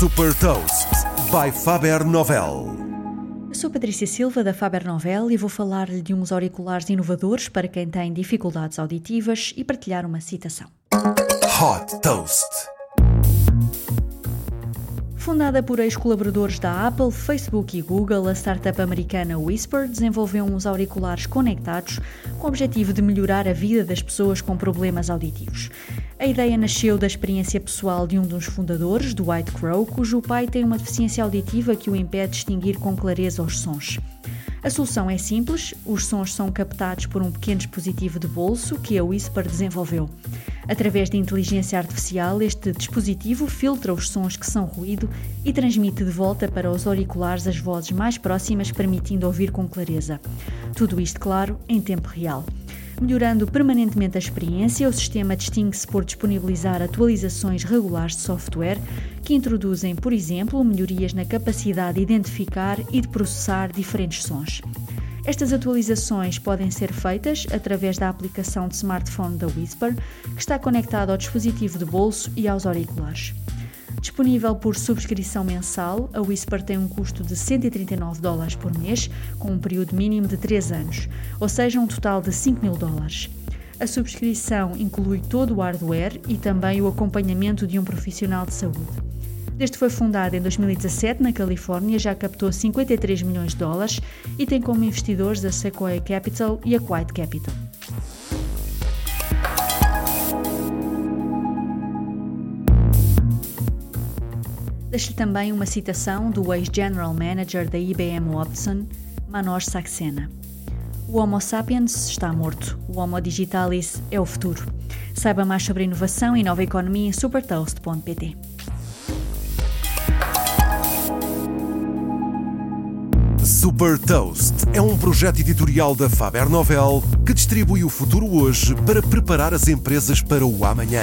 Super Toast by Faber Novel. Sou Patrícia Silva da Faber Novel e vou falar-lhe de uns auriculares inovadores para quem tem dificuldades auditivas e partilhar uma citação. Hot Toast. Fundada por ex-colaboradores da Apple, Facebook e Google, a startup americana Whisper desenvolveu uns auriculares conectados com o objetivo de melhorar a vida das pessoas com problemas auditivos. A ideia nasceu da experiência pessoal de um dos fundadores, do White Crow, cujo pai tem uma deficiência auditiva que o impede de distinguir com clareza os sons. A solução é simples: os sons são captados por um pequeno dispositivo de bolso que a Whisper desenvolveu. Através de inteligência artificial, este dispositivo filtra os sons que são ruído e transmite de volta para os auriculares as vozes mais próximas, permitindo ouvir com clareza. Tudo isto, claro, em tempo real. Melhorando permanentemente a experiência, o sistema distingue-se por disponibilizar atualizações regulares de software que introduzem, por exemplo, melhorias na capacidade de identificar e de processar diferentes sons. Estas atualizações podem ser feitas através da aplicação de smartphone da Whisper, que está conectada ao dispositivo de bolso e aos auriculares. Disponível por subscrição mensal, a Whisper tem um custo de 139 dólares por mês, com um período mínimo de 3 anos, ou seja, um total de 5 mil dólares. A subscrição inclui todo o hardware e também o acompanhamento de um profissional de saúde. Desde foi fundada em 2017 na Califórnia, já captou 53 milhões de dólares e tem como investidores a Sequoia Capital e a Quiet Capital. Deixo-lhe também uma citação do ex-General Manager da IBM Watson, Manoj Saxena. O Homo sapiens está morto, o Homo digitalis é o futuro. Saiba mais sobre inovação e nova economia em supertoast.pt. Super Toast é um projeto editorial da Faber Novel que distribui o futuro hoje para preparar as empresas para o amanhã.